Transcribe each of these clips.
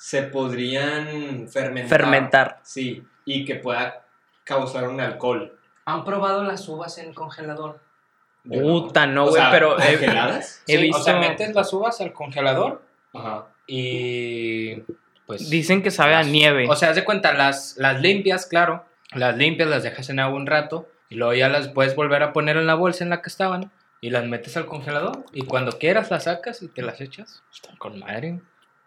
se podrían fermentar. Fermentar. Sí, y que pueda causar un alcohol. ¿Han probado las uvas en el congelador? Puta, no, güey, pero ¿Congeladas? he Sí, visto. O sea, metes las uvas al congelador Ajá. y pues... Dicen que sabe a nieve. O sea, haz de cuenta, las, las limpias, claro. Las limpias, las dejas en agua un rato y luego ya las puedes volver a poner en la bolsa en la que estaban y las metes al congelador y cuando quieras las sacas y te las echas. Están con madre.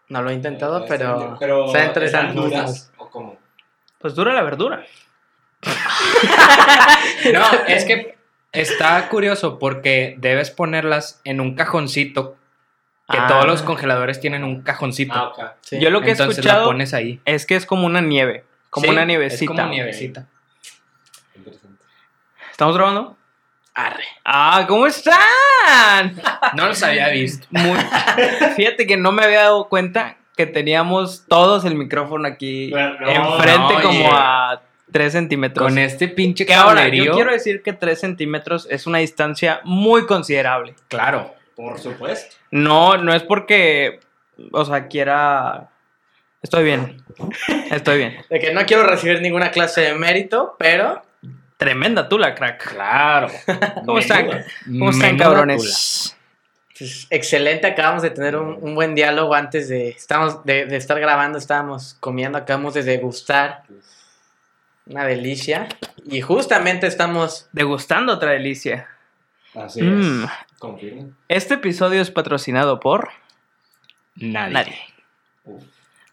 No lo he intentado, Eh, pero. pero está interesante. ¿están duras o cómo? Pues dura la verdura. No, es que está curioso porque debes ponerlas en un cajoncito. Que Ah. todos los congeladores tienen un cajoncito. Ah, ok. Sí. Yo lo que he Entonces escuchado la pones ahí. es que es como una nieve. Como Sí, una Es nievecita. como nievecita. Interesante. ¿Estamos grabando? Arre. Ah, ¿cómo están? No los había visto. Muy- Fíjate que no me había dado cuenta que teníamos todos el micrófono aquí no, enfrente no, como a 3 centímetros. Con este pinche que ahora, yo quiero decir que 3 centímetros es una distancia muy considerable. Claro. Por supuesto. No, no es porque, o sea, quiera... Estoy bien. Estoy bien. De que no quiero recibir ninguna clase de mérito, pero. Tremenda tula, crack. Claro. ¿Cómo están? ¿Cómo están, cabrones? pues, excelente, acabamos de tener un, un buen diálogo antes de, estamos, de, de estar grabando, estábamos comiendo, acabamos de degustar una delicia y justamente estamos Degustando otra delicia. Así Mm. es. Confirmo. Este episodio es patrocinado por Nadie. nadie.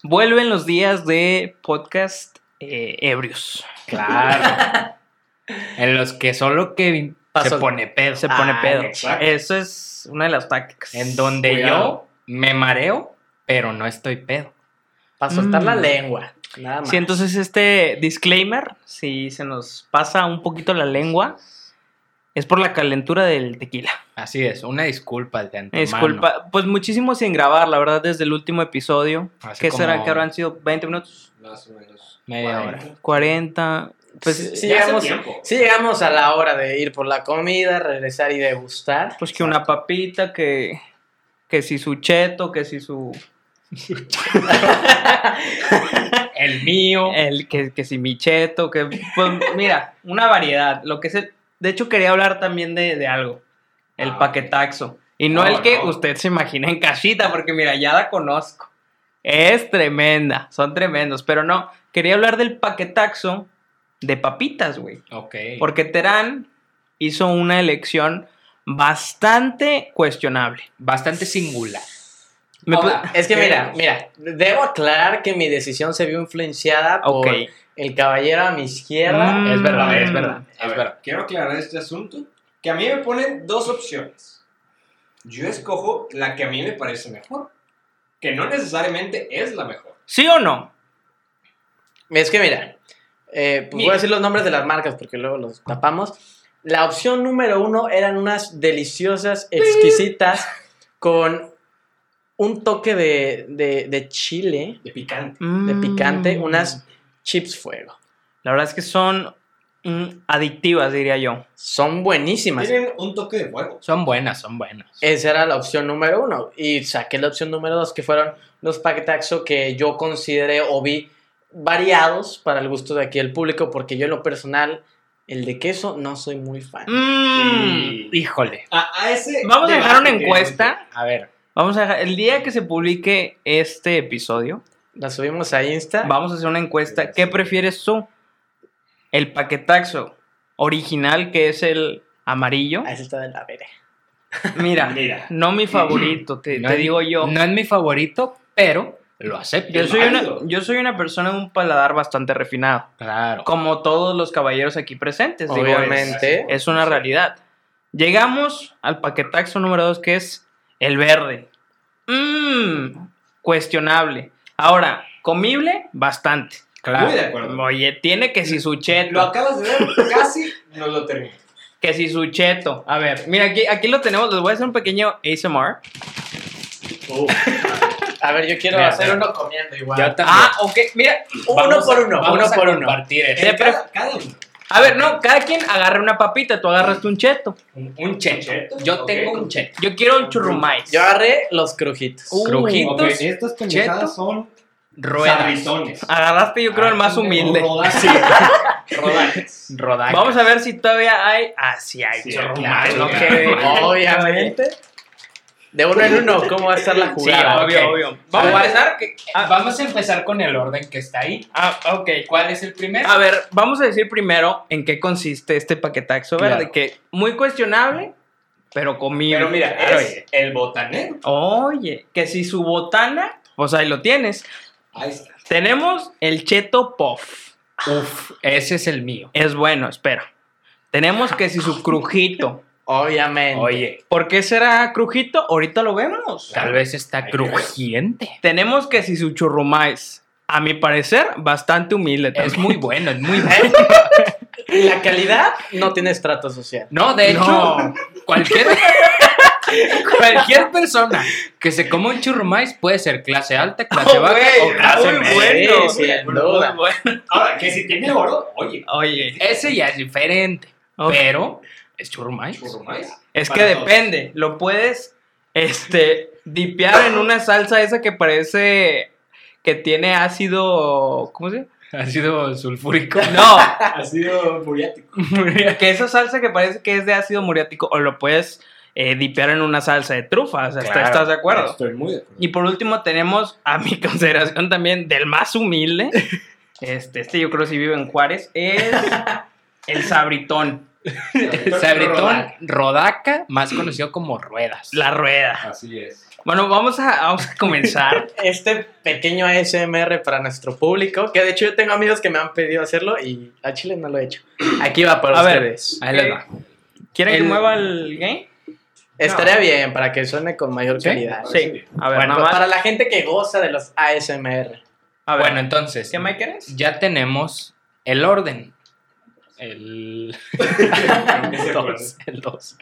Vuelven los días de podcast eh, ebrios. Claro. en los que solo Kevin se pone pedo. Se pone Ah, pedo. exacto. Eso es una de las tácticas. En donde Cuidado. yo me mareo, pero no estoy pedo. para soltar la Mm. lengua, nada más. Sí, entonces este disclaimer, si se nos pasa un poquito la lengua, es por la calentura del tequila. Así es, una disculpa de antemano. Disculpa, pues muchísimo sin grabar, la verdad, desde el último episodio. ¿Qué será? ¿Que habrán sido 20 minutos? Más o menos. Media 40. hora. 40. Pues, Sí, llegamos, sí llegamos a la hora de ir por la comida, regresar y degustar. pues que una papita, que, que si su cheto, que si su... El mío. El, que, que si mi cheto, que... Pues mira, una variedad. Lo que se... De hecho, quería hablar también de, de algo. El Ah, paquetaxo. Y no, No, el que no. usted se imagina en casita, porque mira, ya la conozco. Es tremenda, son tremendos. Pero no, quería hablar del paquetaxo de papitas, güey. Ok. Porque Terán hizo una elección bastante cuestionable. Bastante singular. Ahora, Es que mira, mira, debo aclarar que mi decisión se vio influenciada por el caballero a mi izquierda. Mm. Es verdad, es verdad. A Es ver, verdad. quiero aclarar este asunto. Que a mí me ponen dos opciones. Yo escojo la que a mí me parece mejor. Que no necesariamente es la mejor. ¿Sí o no? Es que mira, eh, pues voy a decir los nombres de las marcas porque luego los tapamos. La opción número uno eran unas deliciosas, exquisitas, con un toque de, de, de chile, De picante. de picante, Mm. unas chips fuego. La verdad es que son mm, adictivas, diría yo. Son buenísimas. Tienen un toque de fuego. Son buenas, son buenas. Esa era la opción número uno. Y saqué la opción número dos, que fueron los paquetaxo que yo consideré o vi variados para el gusto de aquí el público, porque yo en lo personal, el de queso no soy muy fan. Mm. Híjole. A, a ese Vamos a dejar una que encuesta. A ver. Vamos a dejar, el día que se publique este episodio, La subimos a Insta. vamos a hacer una encuesta. ¿Qué prefieres tú? ¿El paquetaxo original, que es el amarillo? Ah, ese está de la verga. Mira, Mira. no mi favorito, te, no te es- digo yo. No es mi favorito, pero lo acepto. Yo soy, una, yo soy una persona de un paladar bastante refinado, Claro. como todos los caballeros aquí presentes. digo, Obviamente. es, es una realidad. Llegamos al paquetaxo número 2, que es el verde. Mmm, cuestionable. Ahora, comible, bastante. Claro. Muy de acuerdo. Oye, tiene que si su Lo cheto, acabas de ver, casi no lo termino. que si su cheto. A ver, mira, aquí, aquí lo tenemos, les voy a hacer un pequeño ASMR. A ver, yo quiero Mira, hacer uno comiendo igual. Yo también. Ah, ok, mira, uno Vamos por a- uno, vamos uno a por uno. compartir esto. Cada, cada uno. a ver, no, cada quien agarra una papita, tú agarras un cheto. Un, un cheto. cheto, Yo tengo un cheto. Yo quiero un churrumais. Yo agarré los crujitos. Uh, Crujitos. Ok, estas pendejadas son Ruedas. Agarraste yo creo el más humilde. Rodajas. Rodajas. Rodajas. Vamos a ver si todavía hay. Ah, sí hay. Sí, claro, claro. ok. Obviamente. De uno en uno, ¿cómo va a estar la Sí, jugada? obvio, ok. obvio. Vamos a empezar. que- Ah, Vamos a empezar con el orden que está ahí. Ah, ok. ¿Cuál es el primero? A ver, vamos a decir primero en qué consiste este paquetaxo verde, Claro. que muy cuestionable, pero comible. Pero mira, Claro, es el botanero. Oye, que si su botana, pues ahí lo tienes. Ahí está. Tenemos el Cheto Puff. Uf, ese es el mío. Es bueno, espera. Tenemos que si su crujito. Obviamente. Oye, ¿Por qué será crujito? Ahorita lo vemos. tal vez está que crujiente. Tenemos que si su churrumais. A mi parecer, bastante humilde. Es muy bueno, es muy bueno. La calidad no tiene estrato social. No, de hecho, No. cualquier, cualquier persona que se coma un churrumais puede ser clase alta, clase Oh, baja o clase muy media. bueno. Sí, sin Muy duda. bueno. Ahora, que si tiene oro, oye. Oye, Ese ya es diferente, pero es churrumais. churrumais. es que todos. depende. Lo puedes, este, dipear en una salsa esa que parece que tiene ácido, ¿cómo se llama? Ha sido sulfúrico. No, Ha sido muriático. que esa salsa que parece que es de ácido muriático o lo puedes eh, dipear en una salsa de trufas. ¿Estás- Claro. ¿Estás de acuerdo? Estoy muy de acuerdo. Y por último tenemos a mi consideración también del más humilde. Este, este yo creo que si vive en Juárez. Es el sabritón. Sabritón Rodaca, más conocido como ruedas. La rueda. Así es. Bueno, vamos a, vamos a comenzar. Este pequeño ASMR para nuestro público, que de hecho yo tengo amigos que me han pedido hacerlo y a Chile no lo he hecho. Aquí va para A ver. ustedes. Ahí les va. ¿Quieren que El- mueva el game? Estaría bien para que suene con mayor ¿Sí? calidad. Sí. A ver, Bueno, más. Para la gente que goza de los ASMR. A ver, Bueno, entonces, ¿qué Mike eres? ya tenemos el orden. El Ese 2. El 2.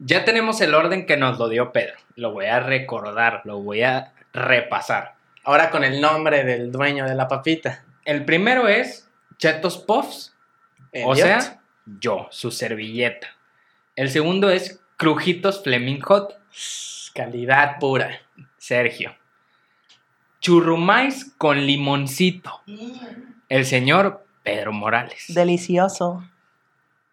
Ya tenemos el orden que nos lo dio Pedro. Lo voy a recordar, lo voy a repasar. Ahora con el nombre del dueño de la papita. El primero es Chetos Puffs, o sea, yo, su servilleta. El segundo es Crujitos Fleming Hot, calidad pura. Sergio. Churrumais con limoncito, el señor Pedro Morales. Delicioso.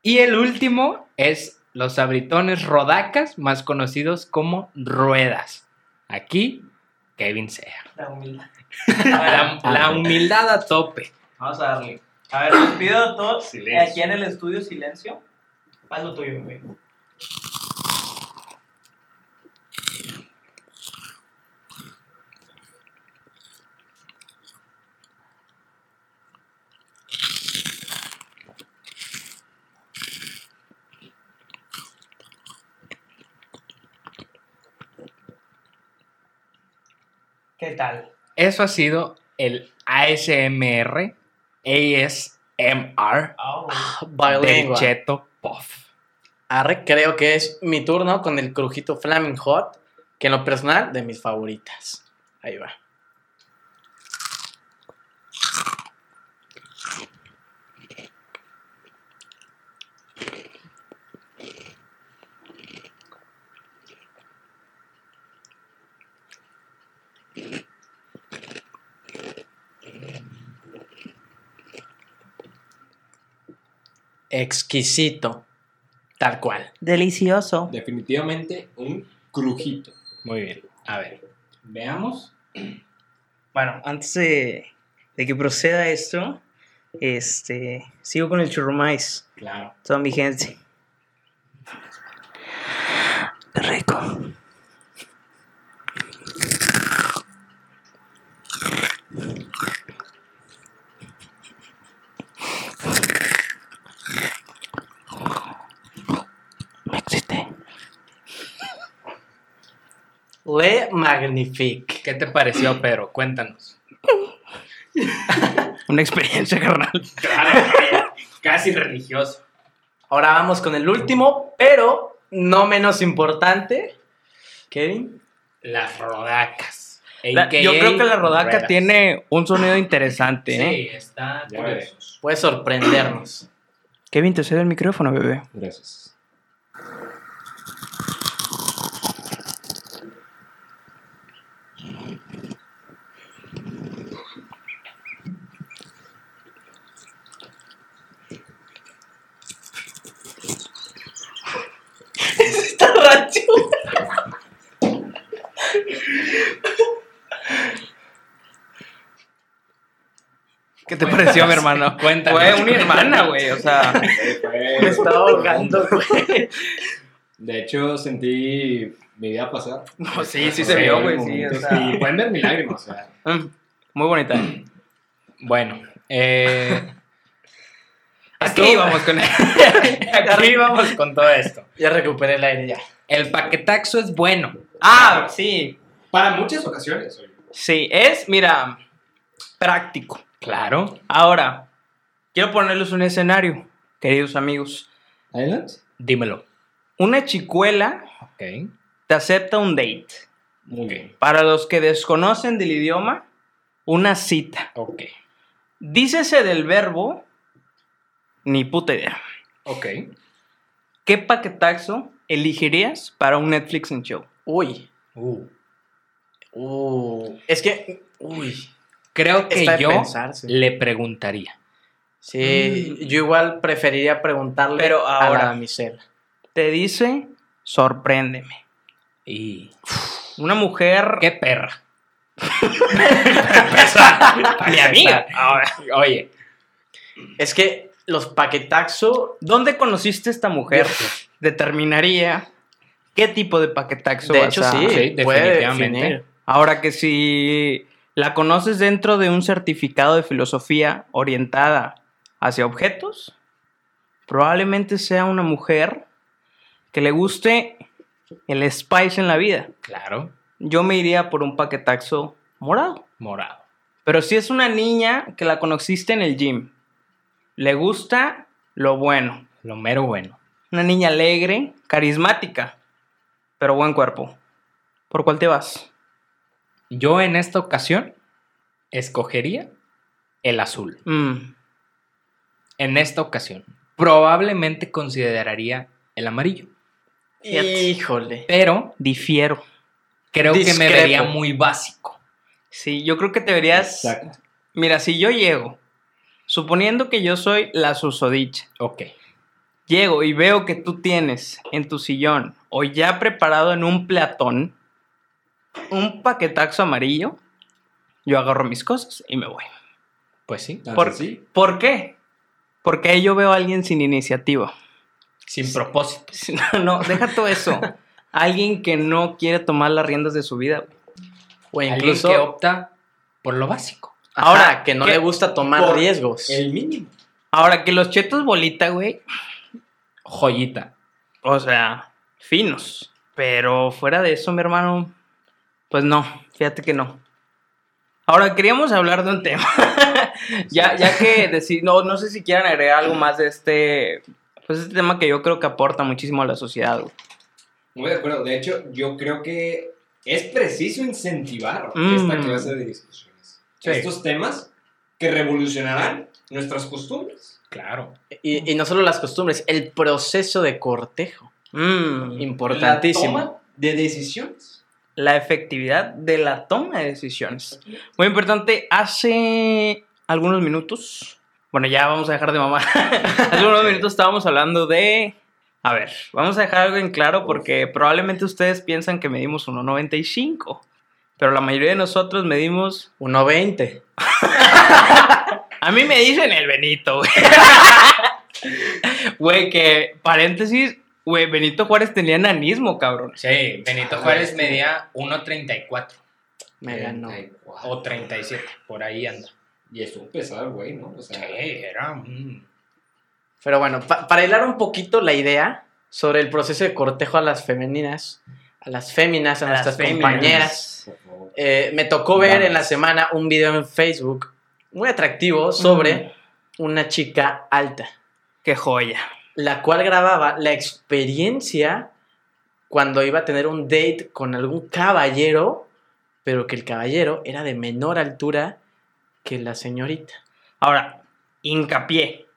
Y el último es los sabritones rodacas, más conocidos como ruedas. Aquí, Kevin Sea. La humildad. La, la humildad a tope. Vamos a darle. A ver, les pido a todos Silencio. aquí en el estudio silencio. Haz lo tuyo, bebé. ¿Qué tal? Eso ha sido el ASMR, ASMR Oh. del Bilingüe. Cheto Puff. Arre, creo que es mi turno con el crujito Flaming Hot, que en lo personal, de mis favoritas. Ahí va. Exquisito. Tal cual. Delicioso. Definitivamente un crujito. Muy bien. A ver, veamos. Bueno, antes de, de que proceda esto, este, sigo con el churrumais. Claro. Toda mi gente. Qué rico. Le Magnifique. ¿Qué te pareció, Pedro? Cuéntanos. Una experiencia, carnal. Claro, casi religioso. Ahora vamos con el último, pero no menos importante. Kevin. Las rodacas. La- yo creo que la rodaca ruedas. tiene un sonido interesante, ¿eh? Sí, está curioso. veremos. Puede sorprendernos. Kevin, te cedo el micrófono, bebé. Gracias. ¿Qué te pareció, mi hermano? Cuéntanos. Fue una hermana, güey. O sea, Me estaba ahogando, güey. De hecho, sentí mi vida pasar. no, sí, sí se vio, güey. Sí, o sea, Y pueden ver mis lágrimas. O sea, mm, muy bonita. Bueno, eh, Aquí Esto- vamos con aquí vamos con todo esto. Ya recuperé el aire ya. El paquetaxo es bueno. Ah, sí. para muchas ocasiones. oye. Sí, es, mira, práctico. Claro. Ahora, quiero ponerles un escenario, queridos amigos. ¿Adelante? Dímelo. Una chicuela Ok. te acepta un date. Muy bien. Para los que desconocen del idioma, una cita. Ok. Dícese del verbo, ni puta idea. Ok. ¿Qué paquetaxo elegirías para un Netflix and show? Uy. Uh. Uh. Es que. Uy. Creo que yo pensarse. le preguntaría. Sí, yo igual preferiría preguntarle Pero a ahora- la damisela. Te dice, sorpréndeme. Y. Una mujer... ¡Qué perra! Mi amiga. Ahora, Oye, Es que los paquetaxo. ¿Dónde conociste a esta mujer? Determinaría qué tipo de paquetaxo De vas hecho, a- sí, sí, definitivamente. definir. Ahora que si la conoces dentro de un certificado de filosofía orientada hacia objetos, probablemente sea una mujer que le guste el spice en la vida. claro, Yo me iría por un paquetaxo morado. morado. Pero si es una niña que la conociste en el gym, le gusta lo bueno. Lo mero bueno. Una niña alegre, carismática, pero buen cuerpo. ¿Por cuál te vas? Yo en esta ocasión escogería el azul. Mm, En esta ocasión. Probablemente consideraría el amarillo. Híjole. Pero difiero. creo que me vería muy básico. Sí, yo creo que te verías. Exacto. Mira, si yo llego, suponiendo que yo soy la susodicha, Ok. llego y veo que tú tienes en tu sillón o ya preparado en un platón un paquetaxo amarillo, yo agarro mis cosas y me voy. Pues sí. ¿Por, sencillo. ¿por qué? Porque ahí yo veo a alguien sin iniciativa. Sin propósito. No, no, deja todo eso. Alguien que no quiere tomar las riendas de su vida. O Alguien incluso. que opta por lo básico. Ahora, Ahora, que no le gusta tomar riesgos. El mínimo. Ahora que los chetos bolita, güey, Joyita. o sea, finos. Pero fuera de eso, mi hermano, pues no, fíjate que no. Ahora, queríamos hablar de un tema. ya, ya que decir, no, no sé si quieran agregar algo más de este, pues este tema que yo creo que aporta muchísimo a la sociedad. güey. Muy de acuerdo. De hecho, yo creo que es preciso incentivar Mm. esta clase de discusiones. Sí. Estos temas que revolucionarán nuestras costumbres. Claro. Y, y no solo las costumbres, el proceso de cortejo. Mm, Importantísimo. La toma de decisiones. La efectividad de la toma de decisiones. Muy importante, hace algunos minutos, bueno, ya vamos a dejar de mamar, hace unos minutos estábamos hablando de, a ver, vamos a dejar algo en claro porque probablemente ustedes piensan que medimos 1,95, pero la mayoría de nosotros medimos, 1.20. a mí me dicen el Benito, güey. Güey, que paréntesis, güey, Benito Juárez tenía enanismo, cabrón. Sí, Benito Juárez medía 1.34 Me ganó. 34. o 37, por ahí anda. Y estuvo pesado, güey, ¿no? O Sí, sea, era un... Pero bueno, pa- para hilar un poquito la idea sobre el proceso de cortejo a las femeninas, a las féminas, a, A nuestras compañeras, eh, me tocó ver en la semana un video en Facebook muy atractivo sobre una chica alta, Qué joya. La cual grababa la experiencia cuando iba a tener un date con algún caballero, pero que el caballero era de menor altura que la señorita. Ahora, hincapié.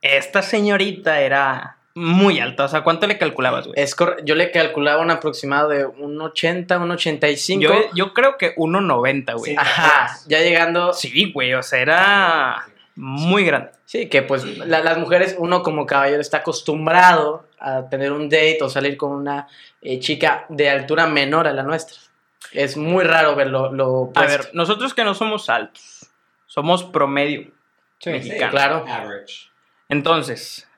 Esta señorita era muy alta. O sea, ¿cuánto le calculabas, güey? Es yo le calculaba un aproximado de un 80, un 85. Yo, yo creo que 1.90, güey. Sí. Ajá, ya llegando. Sí, güey. O sea, era muy grande. Sí, que pues la- las mujeres, uno como caballero está acostumbrado a tener un date o salir con una eh, chica de altura menor a la nuestra. Es muy raro ver lo, A ver, nosotros que no somos altos, somos promedio. Sí. mexicano. claro. Average. Entonces,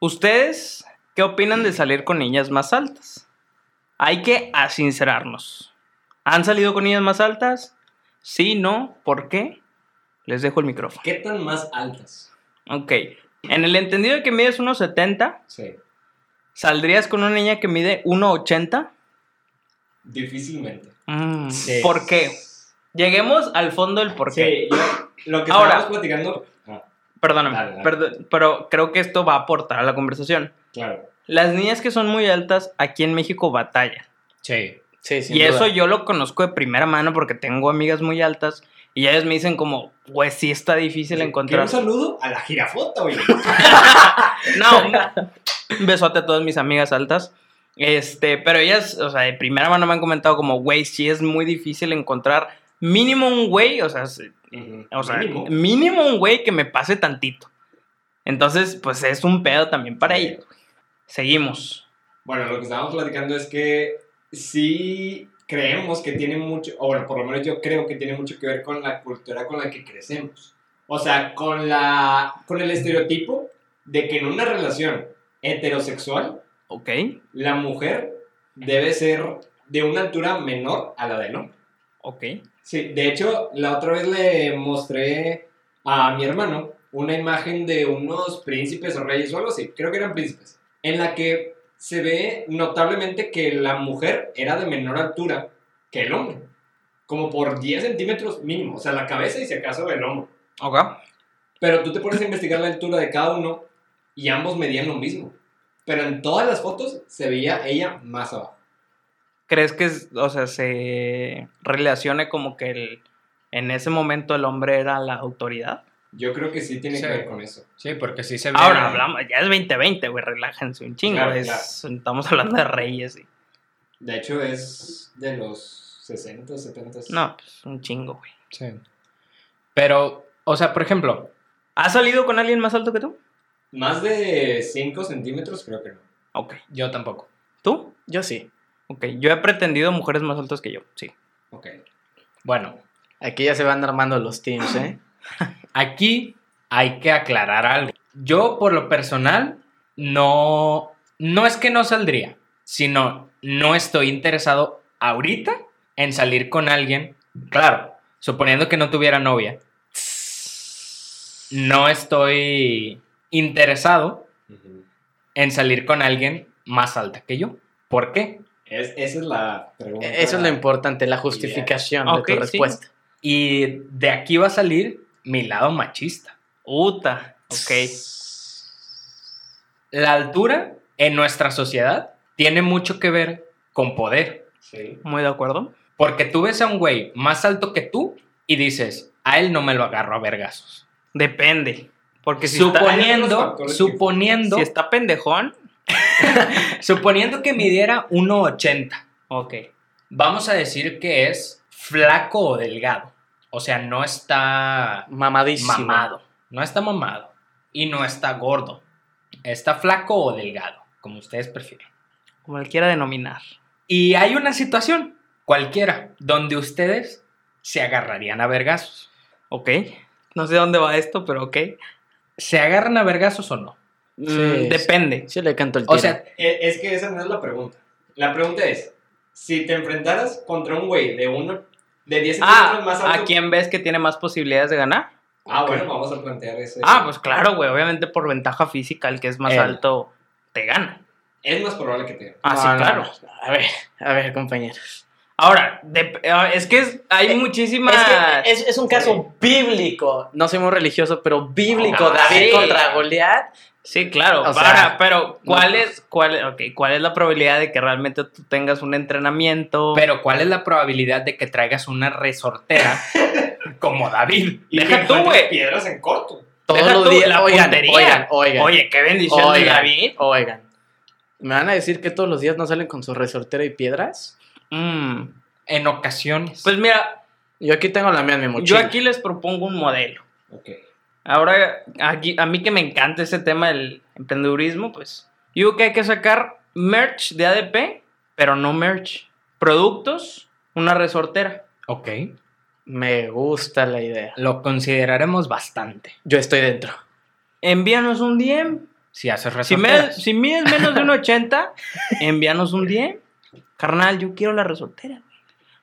¿ustedes qué opinan de salir con niñas más altas? Hay que asincerarnos. ¿Han salido con niñas más altas? Sí, no, ¿por qué? Les dejo el micrófono. ¿Qué tan más altas? Ok. En el entendido de que mides 1,70, Sí. ¿saldrías con una niña que mide 1,80? Difícilmente. Mm, Sí. ¿Por qué? Lleguemos al fondo del por qué. Sí, yo, lo que Ahora. estábamos platicando. Ah, Perdóname, Dale, dale. perdo- pero creo que esto va a aportar a la conversación. claro. Las niñas que son muy altas aquí en México batallan. Sí. Sí, y eso yo lo conozco de primera mano porque tengo amigas muy altas y ellas me dicen como, pues sí está difícil Que encontrar. Un saludo a la jirafota, oye. No, un besote a todas mis amigas altas. Este, pero ellas, o sea, de primera mano me han comentado como, güey, sí es muy difícil encontrar mínimo un güey, o sea, se- o sea, Mínimo. mínimo. un güey que me pase tantito. Entonces, pues es un pedo también para Sí. ellos. Seguimos. Bueno, lo que estábamos platicando es que sí creemos que tiene mucho, o bueno, por lo menos yo creo que tiene mucho que ver con la cultura con la que crecemos. O sea, con, la, con el estereotipo de que en una relación heterosexual, Ok. la mujer debe ser de una altura menor a la del hombre. Ok. Sí, de hecho, la otra vez le mostré a mi hermano una imagen de unos príncipes o reyes o algo así, creo que eran príncipes, en la que se ve notablemente que la mujer era de menor altura que el hombre, como por 10 centímetros mínimo, o sea, la cabeza y si acaso el hombro. Ok. Pero tú te pones a investigar la altura de cada uno y ambos medían lo mismo. Pero en todas las fotos se veía ella más abajo. ¿Crees que, o sea, se relacione como que el, en ese momento el hombre era la autoridad? Yo creo que sí tiene Sí. que ver con eso. Sí, porque sí se ve. Ahora hablamos, ya es 2020, güey, relájense un chingo. Claro, es- Estamos hablando de reyes. y- De hecho, es de los 60, 70. No, pues un chingo, güey. Sí. Pero, o sea, por ejemplo, ¿Has salido con alguien más alto que tú? Más de 5 centímetros, creo que no. Ok. yo tampoco. ¿Tú? Yo sí. Ok. Yo he pretendido mujeres más altas que yo, sí. Ok. Bueno, Aquí ya se van armando los teams, ¿eh? aquí hay que aclarar algo. Yo, por lo personal, no. No es que no saldría, sino no estoy interesado ahorita en salir con alguien. Claro, suponiendo que no tuviera novia. No estoy interesado en salir con alguien más alta que yo. ¿Por qué? Es, esa es la pregunta. Eso es lo importante, la justificación de tu sí. respuesta. Y de aquí va a salir mi lado machista. Uta. Ok. La altura en nuestra sociedad tiene mucho que ver con poder. Sí. Muy de acuerdo. Porque tú ves a un güey más alto que tú y dices, a él no me lo agarro a vergazos. Depende. Porque si suponiendo, que suponiendo, está, si está pendejón, suponiendo que midiera 1,80. ok. Vamos a decir que es flaco o delgado. O sea, no está Mamadísimo. mamado. No está mamado. Y no está gordo. Está flaco o delgado, como ustedes prefieren. Como le quiera denominar. Y hay una situación, cualquiera, donde ustedes se agarrarían a vergazos. Ok. No sé dónde va esto, pero ok. ¿Se agarran a vergazos o no? Mm, Sí, depende. Sí le canto el tiro. O sea, Eh, Es que esa no es la pregunta. La pregunta es: si te enfrentaras contra un güey de uno. De 10 centímetros Ah, más alto. ¿a quién ves que tiene más posibilidades de ganar? Ah, bueno, vamos a plantear ese. Ah, pues claro, güey. Obviamente por ventaja física, el que es más alto te gana. Es más probable que te. Ah, No, sí, no, claro. no. A ver, a ver, compañeros. Ahora, ah, es que es- hay Eh, muchísimas. Es, que es, es un caso bíblico. No soy muy religioso, pero bíblico. Ah, David sí. contra Goliat. Sí, claro. O sea, Ahora, pero ¿cuál no. es, cuál, es- ok, ¿cuál es la probabilidad de que realmente tú tengas un entrenamiento? pero ¿cuál es la probabilidad de que traigas una resortera como David? Y Deja que tú, güey. piedras en corto. Todos Deja los tú, días. la oigan, puntería. oigan, oigan. Oye, qué bendición de oigan, David. oigan. ¿Me van a decir que todos los días no salen con su resortera y piedras? Mm, En ocasiones. Pues mira, Yo aquí tengo la mía en mi yo mochila. aquí les propongo un modelo. Ok. Ahora, aquí, a mí que me encanta ese tema del emprendedurismo, pues yo digo que hay que sacar merch de ADP, pero no merch. Productos, una resortera. ok. Me gusta la idea. Lo consideraremos bastante. Yo estoy dentro. Envíanos un DM. Si haces Si, me, resorteras. si mides menos de un 80, envíanos un DM. Carnal, yo quiero la resoltera. güey.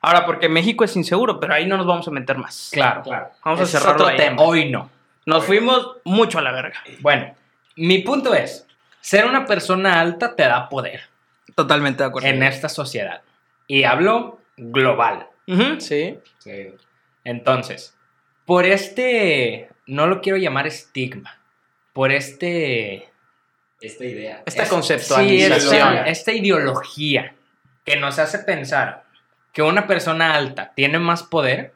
Ahora, porque México es inseguro, pero ahí no nos vamos a meter más. Claro. Claro. Vamos a Ese cerrarlo otro ahí. tema. Hoy no. Nos fuimos mucho a la verga. Bueno, mi punto es, ser una persona alta te da poder Totalmente de acuerdo. en esta sociedad. Y hablo global. Sí. Sí. Entonces, por este, no lo quiero llamar estigma, por este... Esta idea. Esta es- conceptualización. sí, esta, esta ideología que nos hace pensar que una persona alta tiene más poder,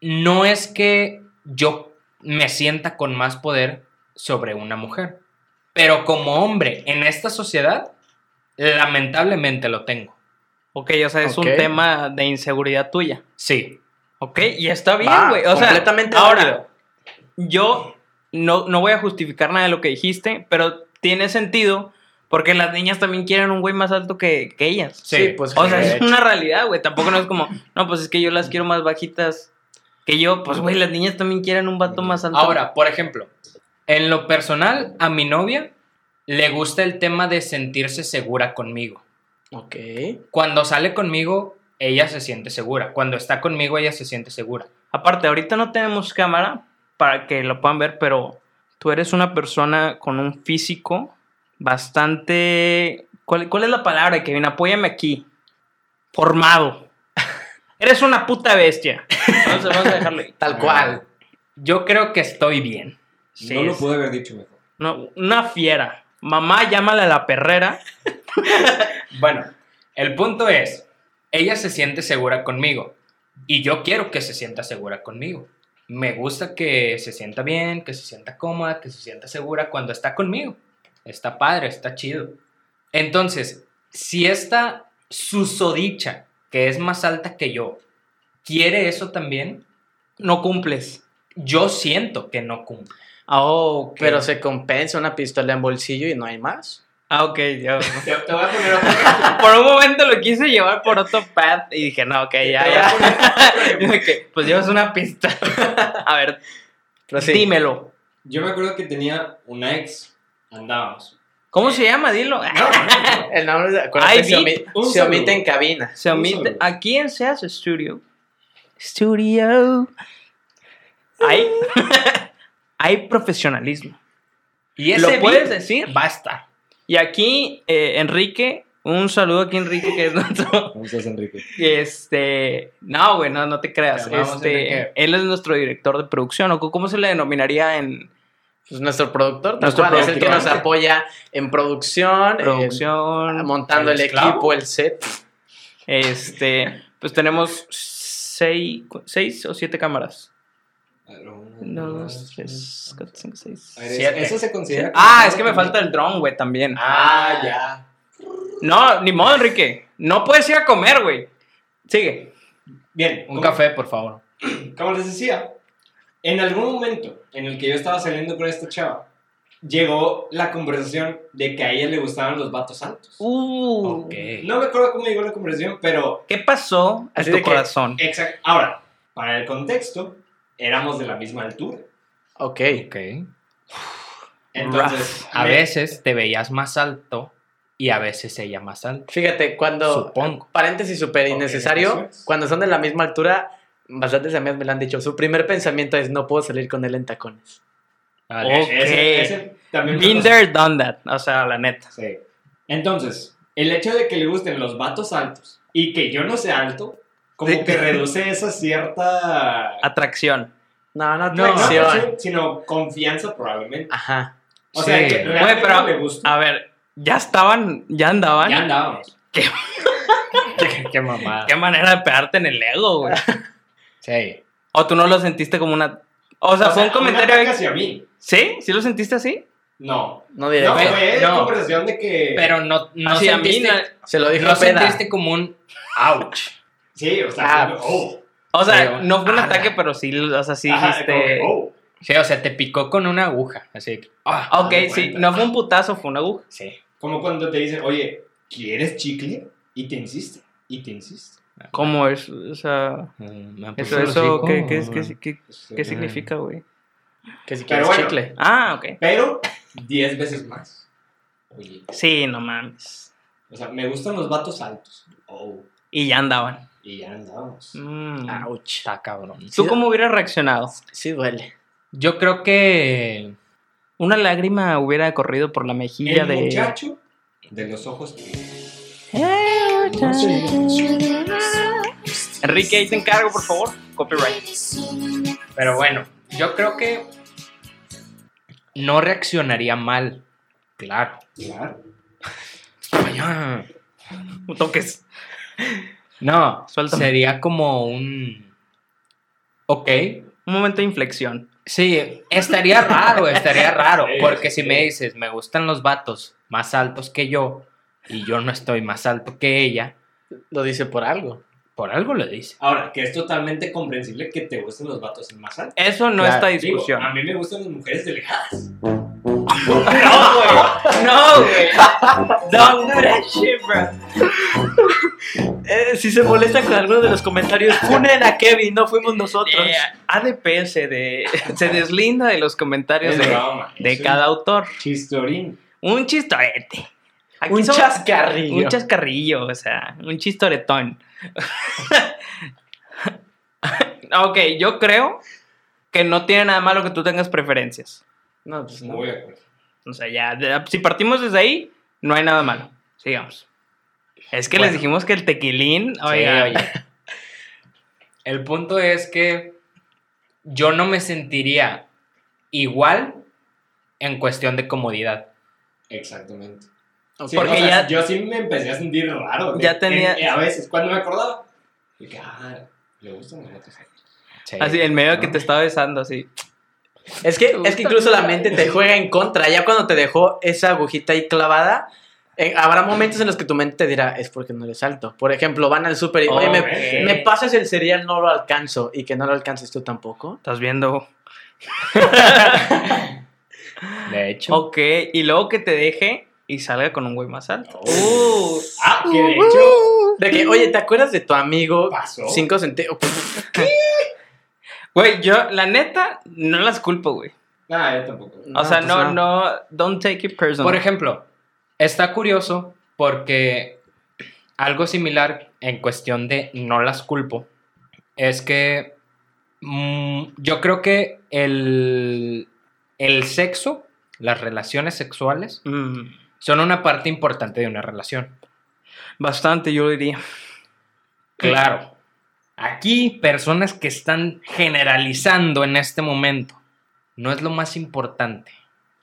no es que yo me sienta con más poder sobre una mujer. Pero como hombre en esta sociedad, lamentablemente lo tengo. Ok, o sea, es un tema de inseguridad tuya. Sí. Ok, y está bien, güey. O sea, completamente ahora, válido. yo no, no voy a justificar nada de lo que dijiste, pero tiene sentido porque las niñas también quieren un güey más alto que, que ellas. Sí, pues. O sea, es hecho. una realidad, güey. Tampoco no es como, no, pues es que yo las quiero más bajitas que yo. Pues, güey, las niñas también quieren un vato más alto. Ahora, por ejemplo, en lo personal, a mi novia le gusta el tema de sentirse segura conmigo. Ok. Cuando sale conmigo, ella se siente segura. Cuando está conmigo, ella se siente segura. Aparte, ahorita no tenemos cámara para que lo puedan ver, pero tú eres una persona con un físico bastante. ¿Cuál, cuál es la palabra, Kevin? Apóyame aquí. Formado. eres una puta bestia. Entonces vamos a dejarlo ahí. Tal cual. Yo creo que estoy bien. Sí, no lo pude haber dicho mejor. no, una fiera. Mamá, llámala a la perrera. Bueno, el punto es, ella se siente segura conmigo y yo quiero que se sienta segura conmigo. Me gusta que se sienta bien, que se sienta cómoda, que se sienta segura cuando está conmigo. Está padre, está chido. Entonces, si esta susodicha, que es más alta que yo, quiere eso también, No cumples. yo siento que no cumple. Ah. Pero se compensa una pistola en bolsillo y no hay más. Ah, ok, ya. Te, te voy a poner otro. por un momento lo quise llevar por otro path y dije, no, ok, ya, ya. pues llevas una pista. A ver, Pero sí. dímelo. Yo me acuerdo que tenía una ex. Andábamos. ¿Cómo se llama? Dilo. No, no, no. El nombre de Ay, se, omite en cabina. Se omite. Aquí en Seas Studio. Studio. Hay, hay profesionalismo. Y ¿Lo ese puedes beat decir? va a estar. Y aquí, eh, Enrique, un saludo aquí, Enrique, que es nuestro. ¿Cómo estás, Enrique? Este. No, güey, no, no te creas. Te amamos, Este, Enrique. él es nuestro director de producción. ¿O cómo se le denominaría en Pues nuestro productor, tal Nuestro cual, es el que nos apoya en producción, en- producción? montando el equipo, el set. Este. Pues tenemos seis, seis o siete cámaras. Uno, dos, tres, cuatro, cinco, seis. A ver, Siete. Eso se considera. Ah, es que me falta el dron, güey, también. Ah, ya. No, ni modo, Enrique. No puedes ir a comer, güey. Sigue. Bien. Un café, por favor. Como les decía, en algún momento en el que yo estaba saliendo con esta chava, llegó la conversación de que a ella le gustaban los vatos altos. Uh. Ok. No me acuerdo cómo llegó la conversación, pero ¿Qué pasó Así tu que- corazón? exacto. Ahora, para el contexto, éramos de la misma altura. Ok. Ok. Entonces, A me- veces te veías más alto y a veces ella más alta. Fíjate, cuando. Supongo. Paréntesis súper innecesario. Cuando son de la misma altura, bastantes amigas me lo han dicho. Su primer pensamiento es: no puedo salir con él en tacones. Vale. Ok. ese- ese también me Been there, done that. O sea, la neta. Sí. Entonces, el hecho de que le gusten los vatos altos y que yo no sea alto, como Sí. que reduce esa cierta... Atracción. No, no, No, atracción. no atracción, sino confianza probablemente. Ajá. O Sí. sea, que realmente pero- le gusta. A ver, ya estaban, ya andaban. Ya andábamos. qué, qué mamada. Qué manera de pegarte en el ego, güey. Sí. O tú no lo sentiste como una. O sea, O fue un comentario. hacia mí. ¿Sí? ¿Sí lo sentiste así? No. No diré. No, fue no. conversación de que... Pero no, no Así a mí. Se lo dijo no peda. sentiste como un ouch. Sí, o sea, Ah, oh. O sea, Pero- no fue un Ah, ataque, pero sí, o sea, sí Ajá, dijiste. oh. Sí, o sea, te picó con una aguja. Así que, ah, Ah, Ok, sí, no fue un putazo, fue una aguja. sí. Como cuando te dicen, oye, ¿quieres chicle? Y te insiste, y te insiste. ¿Cómo es? O sea, Mm, me eso, eso. ¿qué, qué, qué, qué- qué significa, güey? Que si Pero quieres bueno. chicle. Ah, ok. Pero 10 veces más. Oye, Sí, no mames. o sea, me gustan los vatos altos. Oh, Y ya andaban. y ya andamos. Mm. Ouch. Está cabrón. ¿Tú cómo hubieras reaccionado? Sí duele. Yo creo que. Una lágrima hubiera corrido por la mejilla El de. muchacho de los ojos. Enrique, ahí te encargo, por favor. Copyright. Pero bueno, yo creo que. No reaccionaría mal. Claro. Claro. Vaya. No toques. No, Suéltame. sería como un. Ok. Un momento de inflexión. Sí, estaría raro, estaría raro. Porque si me dices, me gustan los vatos más altos que yo y yo no estoy más alto que ella, Lo dice por algo. Por algo lo dice. Ahora, que es totalmente comprensible que te gusten los vatos más altos. Eso no Claro, está Digo, discusión. a mí me gustan las mujeres delgadas. No, güey. No, güey. Don't do that shit, bro. Eh, si se molestan con alguno de los comentarios, funen a Kevin, no fuimos nosotros. Eh, ADP se, de- se deslinda de los comentarios Es de, cada autor. Chistorín. Un chistorete. Aquí un somos- chascarrillo. Un chascarrillo, o sea, un chistoretón. ok, yo creo que no tiene nada malo que tú tengas preferencias. No, pues no. Muy de acuerdo. O sea, ya, si partimos desde ahí, no hay nada malo. Sigamos. Es que les dijimos que el tequilín, Sí, oiga, oye. El punto es que yo no me sentiría igual en cuestión de comodidad. Exactamente. Porque o sea, ya- yo sí me empecé a sentir raro. Ya de- tenía- en- a veces, cuando me acordaba, dije, ah, le gustan los. Sí. así en medio de que ¿no? te estaba besando, así. Es que, es que incluso la mente te juega en contra. Ya cuando te dejó esa agujita ahí clavada, eh, habrá momentos en los que tu mente te dirá, es porque no eres alto. Por ejemplo, van al súper y, oye, me, me pasas el cereal, no lo alcanzo. Y que no lo alcances tú tampoco. Estás viendo. De hecho. Ok, y luego que te deje y salga con un güey más alto. Oh. Ah, que de hecho De que, oye, ¿te acuerdas de tu amigo? pasó. 5 centavos. Güey, yo, la neta, no las culpo, güey. Ah, yo tampoco. O sea, pues no, no, don't take it personal. Por ejemplo, está curioso porque algo similar en cuestión de no las culpo es que mm, yo creo que el, el sexo, las relaciones sexuales, Mm, son una parte importante de una relación. bastante, yo diría. Claro. Aquí, personas que están generalizando en este momento. No es lo más importante.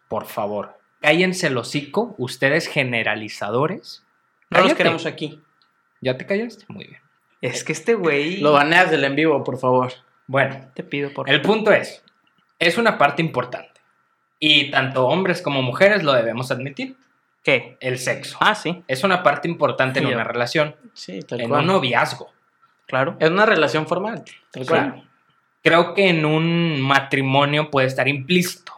Por favor. Cállense el hocico, ustedes generalizadores. No los queremos aquí. ¿Ya te callaste? Muy bien. Es que este güey. Lo baneas del en vivo, por favor. Bueno, Te pido por el punto es, es una parte importante. Y tanto hombres como mujeres lo debemos admitir. ¿Qué? El sexo. Ah, sí, Es una parte importante en una relación, Sí, tal en cual. un noviazgo. claro. Es una relación formal. Tal cual. Claro. Creo que en un matrimonio puede estar implícito.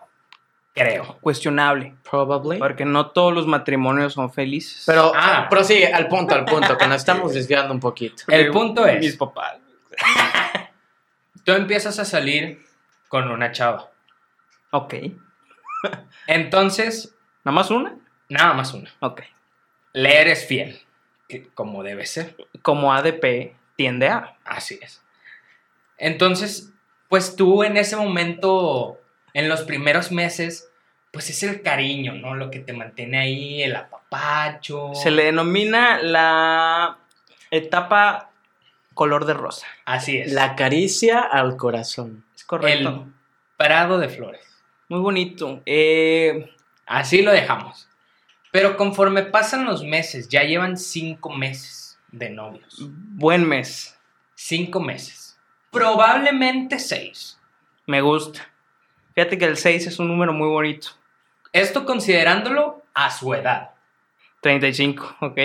Creo. Cuestionable. Probably. Porque no todos los matrimonios son felices. Pero Ah. prosigue, al punto, al punto, que nos estamos desviando un poquito. El punto es- Mis papás. Tú empiezas a salir con una chava. Ok. Entonces, ¿Nada más una? Nada más una. Ok. Le eres fiel. que- como debe ser. Como ADP tiende a. Así es. Entonces, pues tú en ese momento, en los primeros meses, pues es el cariño, ¿no? Lo que te mantiene ahí, el apapacho. Se le denomina la etapa color de rosa. Así es. La caricia al corazón. Es correcto. El prado de flores. Muy bonito. Eh, Así lo dejamos. Pero conforme pasan los meses, ya llevan cinco meses de novios. buen mes. Cinco meses. Probablemente seis. Me gusta. Fíjate que el 6 es un número muy bonito. Esto considerándolo a su edad. 35, ¿ok?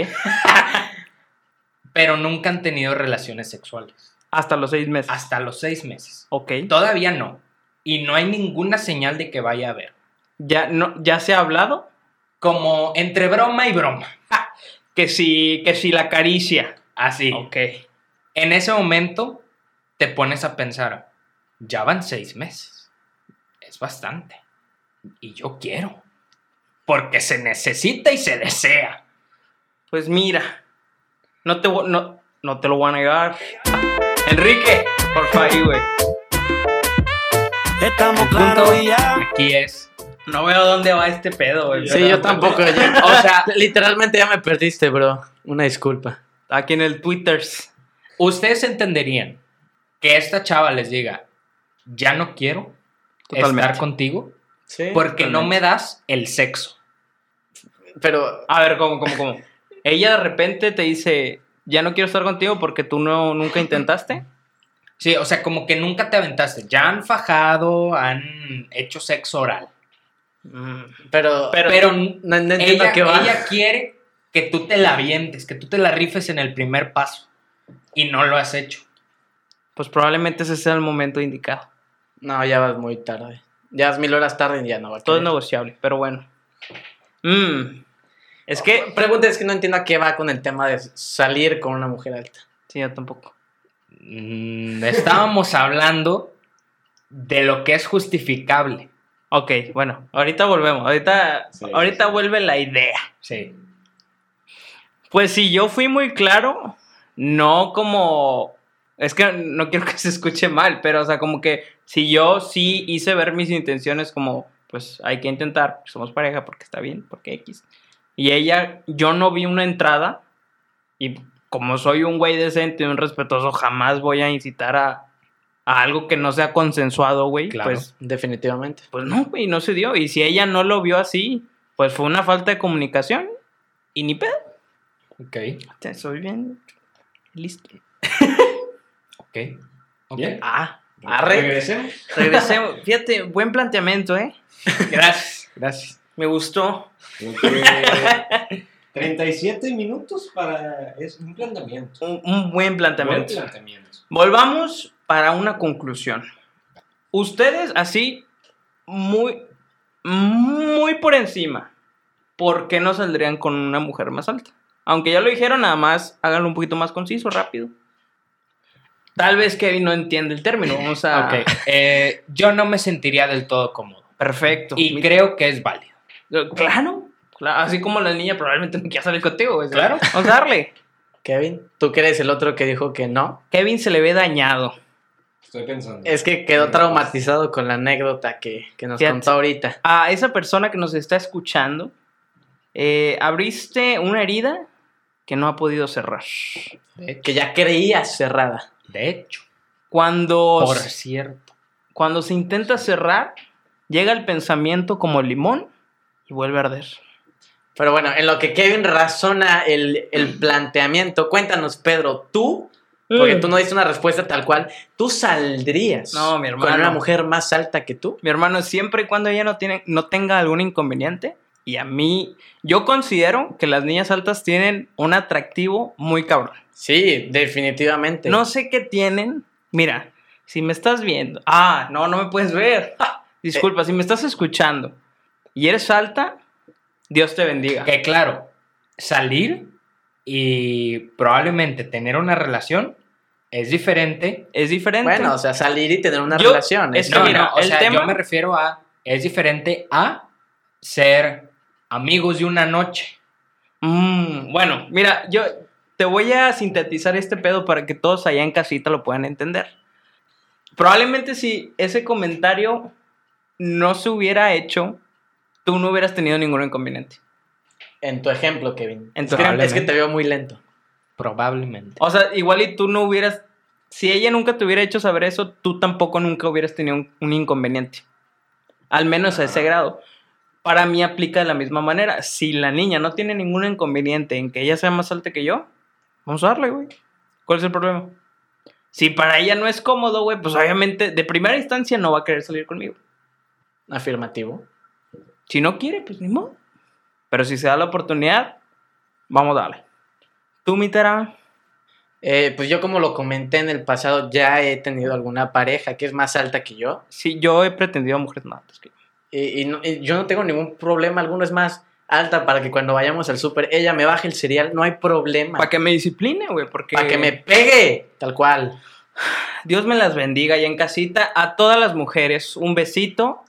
Pero nunca han tenido relaciones sexuales. Hasta los 6 meses. Hasta los seis meses. Ok. Todavía no. Y no hay ninguna señal de que vaya a haber. ¿Ya, no, ¿Ya se ha hablado? Como entre broma y broma. Que si, que si la caricia. Así. Ok. En ese momento te pones a pensar, ya van seis meses. Es bastante. Y yo quiero. Porque se necesita y se desea. Pues mira, no te, no, no te lo voy a negar. Enrique, por favor, güey. Estamos claros y ya. aquí es, No veo dónde va este pedo, güey. Sí, yo tampoco. o sea, literalmente ya me perdiste, bro. Una disculpa. Aquí en el Twitters. ustedes entenderían que esta chava les diga, ya no quiero Totalmente. estar contigo Sí. porque no me das el sexo. Pero, A ver, ¿cómo, cómo, cómo? Ella de repente te dice, ya no quiero estar contigo porque tú no, nunca intentaste. Sí, o sea, como que nunca te aventaste. Ya han fajado, han hecho sexo oral. Mm, pero, Pero- Pero no, no entiendo ella, a qué va. ella quiere que tú te la avientes, que tú te la rifes en el primer paso. Y no lo has hecho. Pues probablemente ese sea el momento indicado. No, ya vas muy tarde. Ya es mil horas tarde y ya no va a Todo es negociable, pero bueno. Mm, Es que... Pregunta es que no entiendo a qué va con el tema de salir con una mujer alta. Sí, yo tampoco. Mm, estábamos hablando de lo que es justificable. Ok, bueno, ahorita volvemos. Ahorita, Sí, ahorita sí. vuelve la idea. Sí. Pues sí, yo fui muy claro, no como... Es que no quiero que se escuche mal, pero o sea, como que si yo sí hice ver mis intenciones como, pues hay que intentar, somos pareja porque está bien, porque X. Y ella, yo no vi una entrada y como soy un güey decente y un respetuoso, jamás voy a incitar a, a algo que no sea consensuado, güey. Claro. Pues, Definitivamente. pues no, güey, no se dio. Y si ella no lo vio así, pues fue una falta de comunicación y ni pedo. Ok. Te soy bien listo. Ok. ok. Bien. Ah, Arre. Regresemos. regresemos. Fíjate, buen planteamiento, ¿eh? Gracias. Gracias. Me gustó. Que 37 minutos para... Es un planteamiento. Un, un buen Buen planteamiento. planteamiento. Volvamos para una conclusión. Ustedes así, muy, muy por encima, ¿por qué no saldrían con una mujer más alta? Aunque ya lo dijeron, nada más háganlo un poquito más conciso, rápido. Tal vez Kevin no entiende el término. Vamos a... Ok. eh, yo no me sentiría del todo cómodo. Perfecto. Y Mi- creo que es válido. Claro, claro. Así como la niña probablemente no quiera salir contigo. Claro. Vamos a darle. Kevin, ¿tú que eres el otro que dijo que no? Kevin se le ve dañado. Estoy pensando. Es que quedó traumatizado con la anécdota que, que nos Fíjate. contó ahorita. A esa persona que nos está escuchando, eh, abriste una herida que no ha podido cerrar. Que ya creía cerrada. De hecho. Cuando, Por cierto. cuando se intenta cerrar, llega el pensamiento como limón y vuelve a arder. Pero bueno, en lo que Kevin razona el, el planteamiento, cuéntanos, Pedro, tú, porque tú no diste una respuesta tal cual, ¿tú saldrías No, mi con hermano. una mujer más alta que tú? Mi hermano, siempre y cuando ella no, tiene, no tenga algún inconveniente, y a mí, yo considero que las niñas altas tienen un atractivo muy cabrón. Sí, definitivamente. No sé qué tienen. Mira, si me estás viendo. Ah, no, no me puedes ver. Ah, Disculpa, si me estás escuchando y eres alta, Dios te bendiga. Que claro, salir y probablemente tener una relación es diferente. Es diferente. Bueno, o sea, salir y tener una Yo- relación. es es- que No, mira, no, o el sea, tema- yo me refiero a. Es diferente a ser amigos de una noche. Mm, bueno, mira, yo te voy a sintetizar este pedo para que todos allá en casita lo puedan entender. Probablemente si ese comentario no se hubiera hecho, tú no hubieras tenido ningún inconveniente. En tu ejemplo, Kevin. En Es tu- que, es que te veo muy lento. Probablemente. O sea, igual y tú no hubieras, si ella nunca te hubiera hecho saber eso, tú tampoco nunca hubieras tenido un, un inconveniente. Al menos a ese grado. Para mí aplica de la misma manera. Si la niña no tiene ningún inconveniente en que ella sea más alta que yo, vamos a darle, güey. ¿Cuál es el problema? Si para ella no es cómodo, güey, pues obviamente de primera instancia no va a querer salir conmigo. Afirmativo. Si no quiere, pues ni modo. Pero si se da la oportunidad, vamos a darle. Tú, Mitara, Eh, pues yo como lo comenté en el pasado, ya he tenido alguna pareja que es más alta que yo. sí, yo he pretendido a mujeres más altas que yo. Y, y no- y yo no tengo ningún problema alguno. Es más, alta para que cuando vayamos al súper ella me baje el cereal, no hay problema. Para que me discipline, güey, porque... Para que me pegue, tal cual. Dios me las bendiga y en casita a todas las mujeres un besito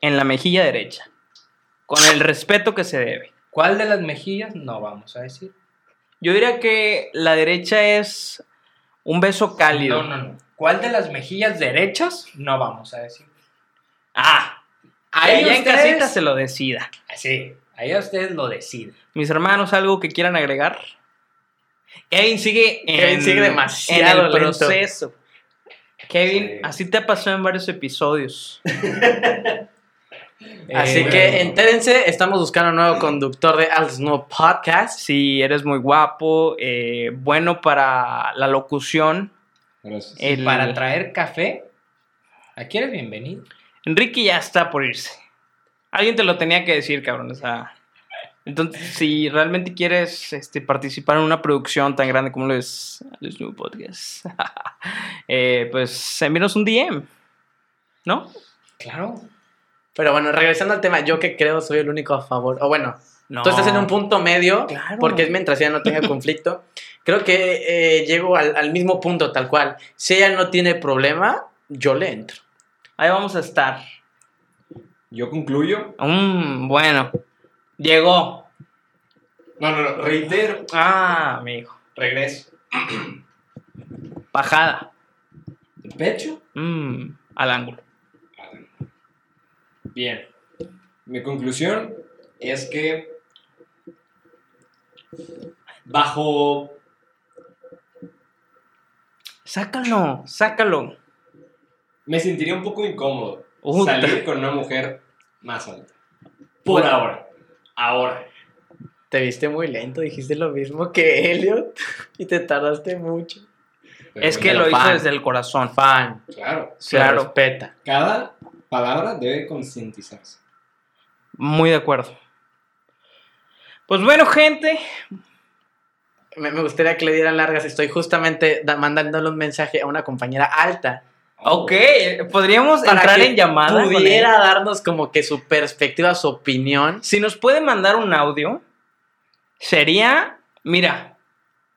en la mejilla derecha, con el respeto que se debe. ¿Cuál de las mejillas? No vamos a decir. Yo diría que la derecha es un beso cálido. No, no, no. ¿Cuál de las mejillas derechas? No vamos a decir. Ah, Ahí ahí en ustedes- casita se lo decida. Sí, ahí ustedes lo deciden. Mis hermanos, ¿algo que quieran agregar? Kevin sigue en, Kevin sigue demasiado en el lento. proceso. Kevin, Sí. así te pasó en varios episodios. Así Eh, que entérense, estamos buscando un nuevo conductor de Al Snow Podcast. Si eres muy guapo, eh, bueno para la locución. Gracias. El- Para traer café, aquí eres bienvenido. Enrique ya está por irse. Alguien te lo tenía que decir, cabrón. O sea, entonces, si realmente quieres este, participar en una producción tan grande como lo es el Snoop Podcast, eh, pues envíanos un DM, ¿no? Claro. Pero bueno, regresando al tema, yo que creo soy el único a favor. O bueno, No. tú estás en un punto medio, Claro. porque es mientras ella no tenga conflicto. Creo que eh, llego al, al mismo punto, tal cual. Si ella no tiene problema, yo le entro. Ahí vamos a estar. Yo concluyo. Mm, bueno, llegó. No, no, no. Reitero. Ah, amigo. Regreso. Bajada. El pecho. Mm, al ángulo. Bien. Mi conclusión es que bajo Sácalo, sácalo. me sentiría un poco incómodo salir con una mujer más alta. Por ahora. Ahora. Te viste muy lento, dijiste lo mismo que Elliot y te tardaste mucho. Pero Es que lo hizo fan. desde el corazón. Fan, Claro. se Claro. respeta. Cada palabra debe concientizarse. Muy de acuerdo. Pues bueno, gente. Me, gustaría que le dieran largas. Estoy justamente mandándole un mensaje a una compañera alta Ok, podríamos Para entrar que en llamada. pudiera darnos como que su perspectiva, su opinión. Si nos puede mandar un audio, sería, mira,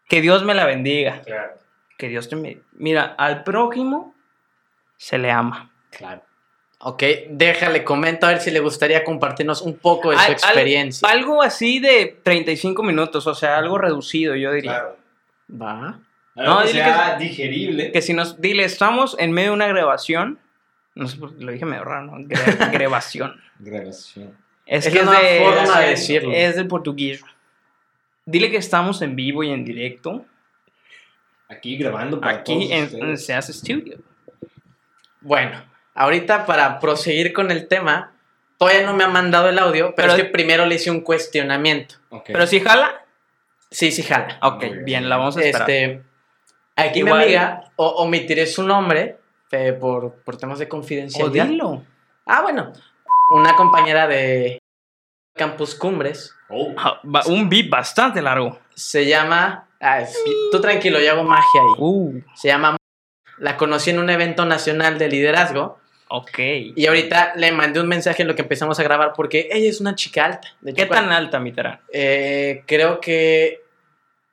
que Dios me la bendiga. Claro. Que Dios te. Mira, al prójimo se le ama. Claro. Ok, déjale, comento a ver si le gustaría compartirnos un poco de su Al- al- experiencia. Algo así de 35 minutos, o sea, algo reducido, yo diría. Claro. Va. Algo No, que dile sea digerible. Que si nos, dile, estamos en medio de una grabación, no sé por qué lo dije medio raro, ¿no? Gra- grabación. Grabación. Es, Es que una es de, forma de decirlo. Es del portugués. Dile que estamos en vivo y en directo, Aquí grabando para aquí todos en, ustedes. en Seas Studio. Bueno, ahorita para proseguir con el tema, todavía no me ha mandado el audio, pero, Pero- es que primero le hice un cuestionamiento. Pero si jala, Sí, sí, jala. ok, bien. bien, la vamos a esperar. Este, aquí Igual- mi amiga, o, omitiré su nombre eh, por, por temas de o confidencialidad. dilo. Ah, bueno, una compañera de Campus Cumbres Oh. Ah, Un beat bastante largo. se llama. ah, es- tú tranquilo, yo hago magia ahí. Uh, Se llama. La conocí en un evento nacional de liderazgo ok. y ahorita le mandé un mensaje en lo que empezamos a grabar porque ella es una chica alta. De hecho, ¿Qué tan alta, mi Terán? Eh, creo que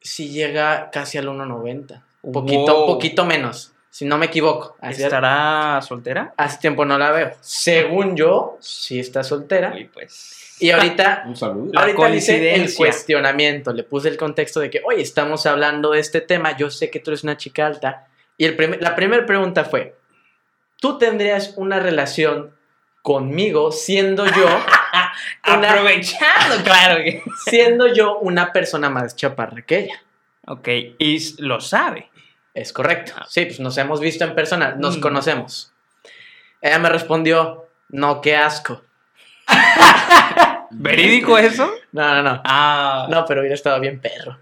si llega casi al 1.90. Un poquito, Wow. poquito menos, si no me equivoco. Hace, ¿Estará soltera? hace tiempo no la veo. Según yo, sí está soltera. Uy, pues. Y ahorita, Un saludo. La ahorita le hice el cuestionamiento. Le puse el contexto de que, oye, estamos hablando de este tema. Yo sé que tú eres una chica alta. Y el la primera pregunta fue: ¿Tú tendrías una relación conmigo siendo yo, una- Aprovechando, claro. que- siendo yo una persona más chaparra que ella? Ok, y lo sabe. Es correcto. Sí, pues nos hemos visto en persona, nos Mm. conocemos. Ella me respondió, no, qué asco. ¿Verídico eso? No, no, no. Ah, No, pero hubiera estado bien perro.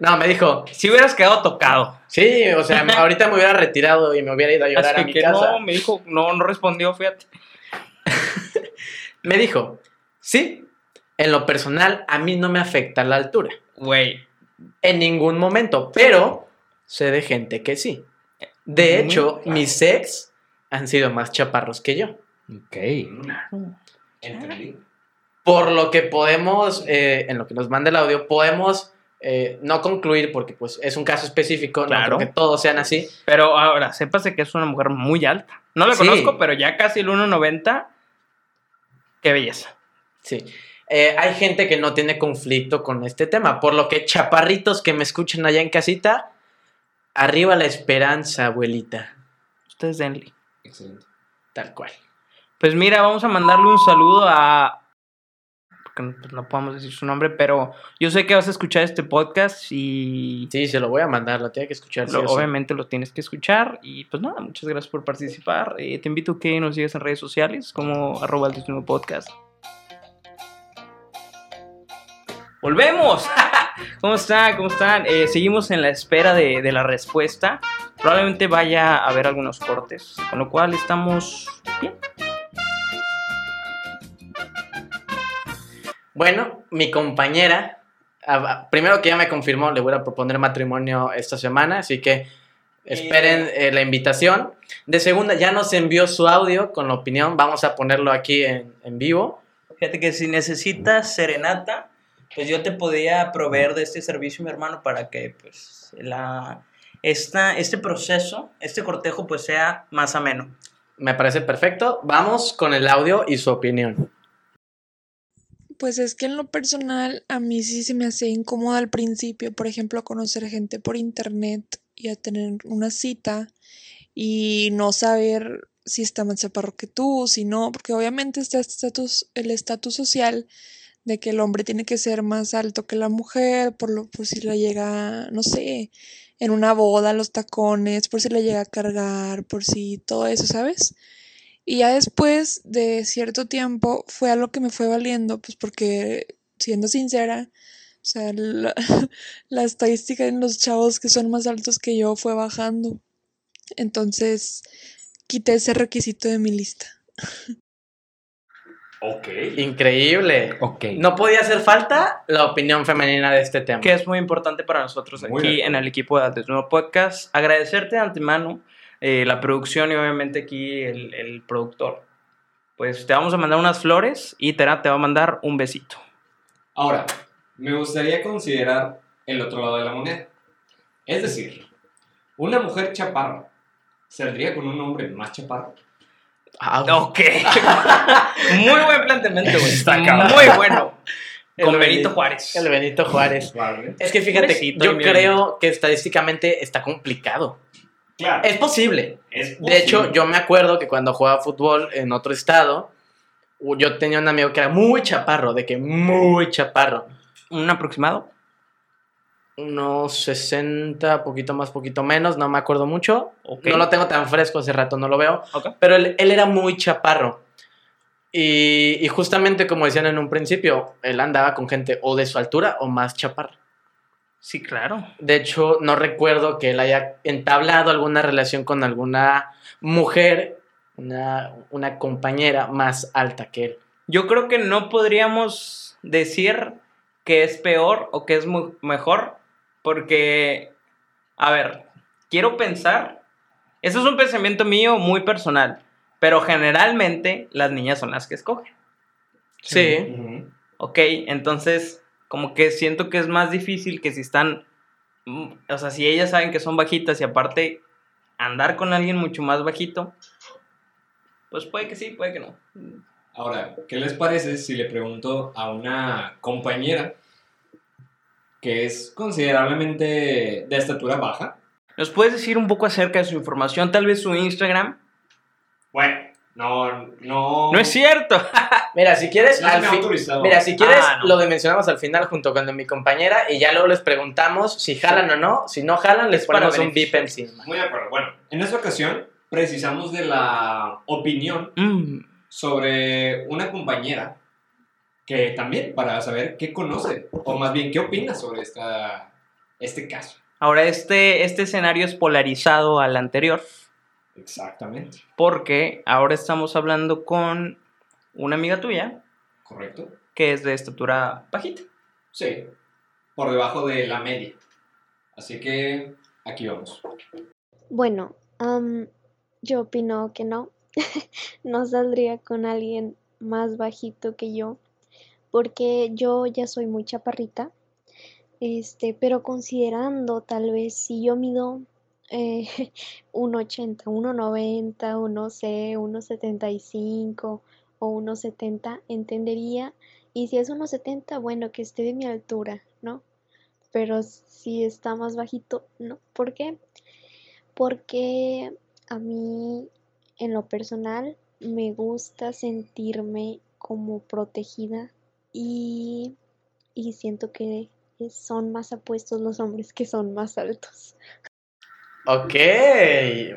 No, me dijo, si hubieras quedado tocado. sí, o sea, ahorita me hubiera retirado y me hubiera ido a llorar Así a mi que casa. no, me dijo, no, no respondió, fíjate. Me dijo, sí, en lo personal a mí no me afecta la altura. Güey, En ningún momento, pero sé de gente que sí. De hecho, claro. mis ex han sido más chaparros que yo. Ok. Entendí. por lo que podemos, eh, en lo que nos manda el audio, podemos eh, no concluir, porque pues es un caso específico, Claro. no creo que todos sean así. Pero ahora, sépase que es una mujer muy alta. No la Sí. conozco, pero ya casi el 1.90. Qué belleza. Sí. Eh, hay gente que no tiene conflicto con este tema, por lo que chaparritos que me escuchan allá en casita, arriba la esperanza, abuelita. Ustedes denle. Excelente. Tal cual. Pues mira, vamos a mandarle un saludo a. Porque no, pues no podemos decir su nombre, pero yo sé que vas a escuchar este podcast y. Sí, se lo voy a mandar, lo tiene que escuchar. lo- sí. obviamente lo tienes que escuchar. Y pues nada, muchas gracias por participar. Eh, te invito a que nos sigas en redes sociales como arroba el desnudo podcast. ¡Volvemos! ¿Cómo están? ¿Cómo están? Eh, seguimos en la espera de, de la respuesta. Probablemente vaya a haber algunos cortes, con lo cual estamos bien. Bueno, mi compañera, ah, primero que ya me confirmó, le voy a proponer matrimonio esta semana, así que esperen eh, la invitación. De segunda, ya nos envió su audio con la opinión, vamos a ponerlo aquí en, en vivo. Fíjate que si necesitas serenata, pues yo te podía proveer de este servicio, mi hermano, para que pues la esta, este proceso, este cortejo, pues sea más ameno. Me parece perfecto. Vamos con el audio y su opinión. Pues es que en lo personal a mí sí se me hacía incómodo al principio, por ejemplo, conocer gente por internet y a tener una cita y no saber si está más chaparro que tú, si no, porque obviamente está el estatus social de que el hombre tiene que ser más alto que la mujer, por lo, por si le llega, no sé, en una boda los tacones, por si le llega a cargar, por si todo eso, ¿sabes? Y ya después de cierto tiempo fue algo que me fue valiendo, pues porque, siendo sincera, o sea, la, la estadística en los chavos que son más altos que yo fue bajando. Entonces, quité ese requisito de mi lista. Ok. Increíble. Ok. No podía hacer falta la opinión femenina de este tema. Que es muy importante para nosotros Muy aquí en el equipo de Desnudo Podcast. Agradecerte de antemano eh, la producción y obviamente aquí el, el productor. Pues te vamos a mandar unas flores y Tera te va a mandar un besito. Ahora, me gustaría considerar el otro lado de la moneda. Es decir, una mujer chaparra saldría con un hombre más chaparro. Ah, Ok. muy buen planteamiento, güey. Está cabrón. Muy bueno. El Con Benito- Benito Juárez. El Benito Juárez. Vale. Es que fíjate, Pobrecito, yo mi creo que estadísticamente está complicado. Claro. Es posible. es De hecho, yo me acuerdo que cuando jugaba fútbol en otro estado, yo tenía un amigo que era muy chaparro, de que muy chaparro. ¿Un aproximado? Unos 60, poquito más, poquito menos, no me acuerdo mucho. No lo tengo tan fresco, hace rato no lo veo. Pero él, él era muy chaparro. Y, y justamente como decían en un principio, él andaba con gente o de su altura o más chaparra. Sí, claro. De hecho, no recuerdo que él haya entablado alguna relación con alguna mujer, una, una compañera más alta que él. Yo creo que no podríamos decir que es peor o que es mejor, porque, a ver, quiero pensar, eso es un pensamiento mío muy personal, pero generalmente las niñas son las que escogen, Sí. ¿ok? Entonces, como que siento que es más difícil que si están, mm, o sea, si ellas saben que son bajitas y aparte andar con alguien mucho más bajito, pues puede que sí, puede que no. Ahora, ¿qué les parece si le pregunto a una compañera que es considerablemente de estatura baja? ¿Nos puedes decir un poco acerca de su información? Tal vez su Instagram. Bueno, no, no. No es cierto. Mira, si quieres, No se al me ha fin- autorizado. Mira, si quieres, Ah, no. lo mencionamos al final junto con mi compañera y ya luego les preguntamos si jalan o no. Si no jalan, les ponemos un beneficio. encima. Muy de acuerdo. Bueno, en esta ocasión precisamos de la opinión Mm, sobre una compañera que también para saber qué conoce o más bien qué opina sobre esta, este caso. Ahora, este, este escenario es polarizado al anterior, Exactamente. porque ahora estamos hablando con una amiga tuya ¿Correcto? que es de estatura bajita. Sí. Por debajo de la media. Así que aquí vamos. Bueno, yo opino que no. no saldría con alguien más bajito que yo porque yo ya soy muy chaparrita, este, pero considerando tal vez si yo mido eh, 1,80, 1,90, no sé, 1,75 o 1,70, entendería. Y si es 1,70, bueno, que esté de mi altura, ¿no? Pero si está más bajito, no. ¿Por qué? Porque a mí, en lo personal, me gusta sentirme como protegida y, y siento que son más apuestos los hombres que son más altos. Ok.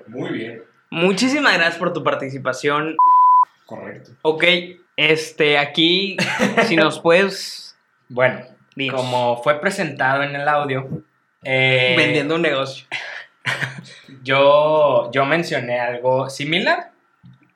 Muy bien. Muchísimas gracias por tu participación. Correcto. Ok, este, aquí, si nos puedes. Bueno, Dinos. como fue presentado en el audio, eh, Vendiendo un negocio. yo, yo mencioné algo similar.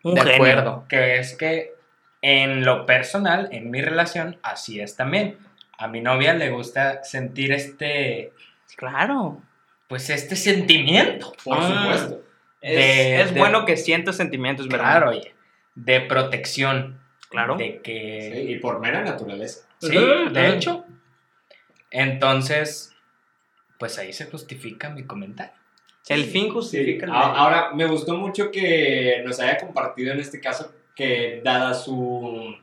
Un de genio. acuerdo. Que es que en lo personal, en mi relación, así es también. A mi novia le gusta sentir este, Claro. Pues este sentimiento. Por Ah. supuesto. Es, De- es de- bueno que sientas sentimientos, ¿verdad? Claro, oye, de protección. Claro. De Sí, que... y por mera naturaleza. Sí, de hecho. Entonces, pues ahí se justifica mi comentario. El fin justifica el A- medio. Ahora, me gustó mucho que nos haya compartido en este caso que dada su...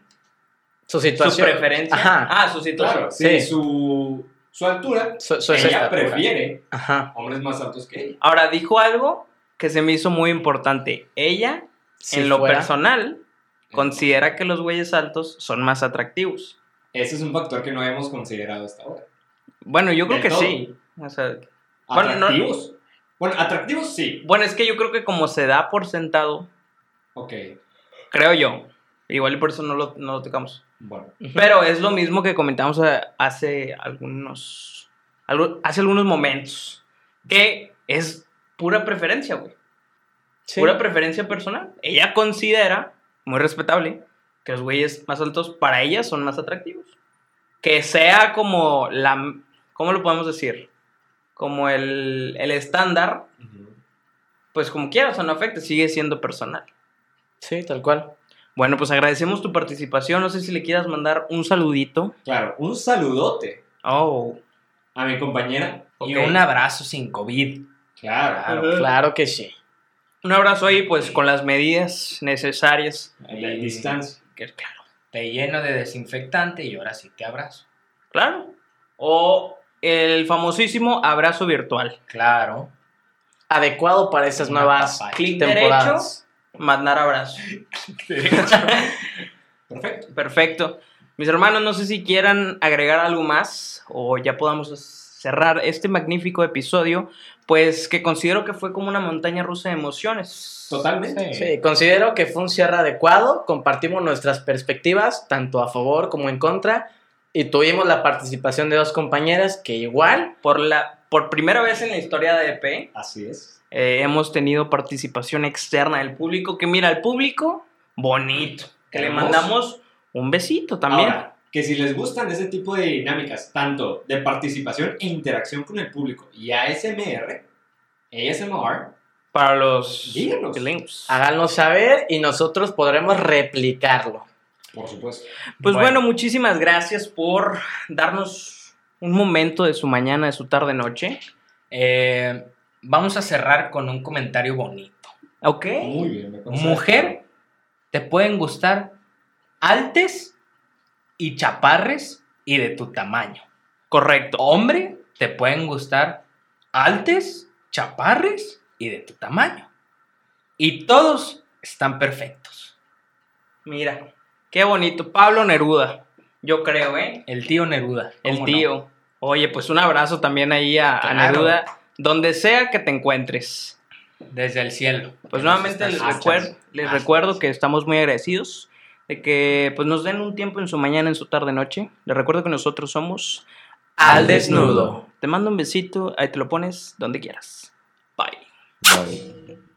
Su Su situación. preferencia. Ajá. Ah, su situación. Claro, sí, Sí. su, su altura, ella prefiere Ajá. hombres más altos que ella. Ahora, dijo algo que se me hizo muy importante. Ella, Si en lo fuera- personal, considera que los güeyes altos son más atractivos. Ese es un factor que no habíamos considerado hasta ahora. Bueno, yo creo que todo. sí. O sea, Bueno, no- ¿Atractivos? Bueno, atractivos sí. bueno, es que yo creo que como se da por sentado, Ok, creo yo. Igual y por eso no lo, no lo tocamos. bueno. Pero es lo mismo que comentamos eh, hace algunos, algo- hace algunos momentos. Que es pura preferencia, güey. Sí. Pura preferencia personal. Ella considera, muy respetable, que los güeyes más altos para ella son más atractivos. Que sea como la... ¿Cómo lo podemos decir? Como el, el estándar, pues como quieras o no afecta, sigue siendo personal. Sí, tal cual. Bueno, pues agradecemos tu participación. No sé si le quieras mandar un saludito. Claro, un saludote Oh, a mi compañera. Y Ok. un abrazo sin COVID. Claro. Claro que sí. un abrazo ahí, pues con las medidas necesarias. a la distancia. Que, claro, Te lleno de desinfectante y ahora sí te abrazo. claro. O el famosísimo abrazo virtual. Claro. Adecuado para estas Una nuevas temporadas. Mandar abrazo. Perfecto. Perfecto. Mis hermanos, no sé si quieran agregar algo más o ya podamos cerrar este magnífico episodio, pues que considero que fue como una montaña rusa de emociones. Totalmente. Sí, considero que fue un cierre adecuado. Compartimos nuestras perspectivas, tanto a favor como en contra. Y tuvimos la participación de dos compañeras que igual, Por, la, por primera vez en la historia de EP, Así es. eh, hemos tenido participación externa del público, que mira, al público, bonito, que le mandamos un besito también. Ahora, que si les gustan ese tipo de dinámicas, tanto de participación e interacción con el público y ASMR, ASMR, para los Díganos. bilingües. háganos saber y nosotros podremos replicarlo. por supuesto. Pues Bueno. bueno, muchísimas gracias por darnos un momento de su mañana, de su tarde, noche. Eh, vamos a cerrar con un comentario bonito. Ok. Muy bien. me. Mujer, te pueden gustar altes y chaparres y de tu tamaño. Correcto. Hombre, te pueden gustar altes, chaparres y de tu tamaño. Y todos están perfectos. Mira, qué bonito. Pablo Neruda, yo creo, ¿eh? El tío Neruda. El ¿cómo no? Oye, pues un abrazo también ahí a, a Claro. Neruda, donde sea que te encuentres. Desde el cielo. Pues nuevamente les, recuerdo, les recuerdo que estamos muy agradecidos de que pues nos den un tiempo en su mañana, en su tarde, noche. Les recuerdo que nosotros somos Al Desnudo. Te mando un besito, ahí te lo pones donde quieras. Bye. Bye.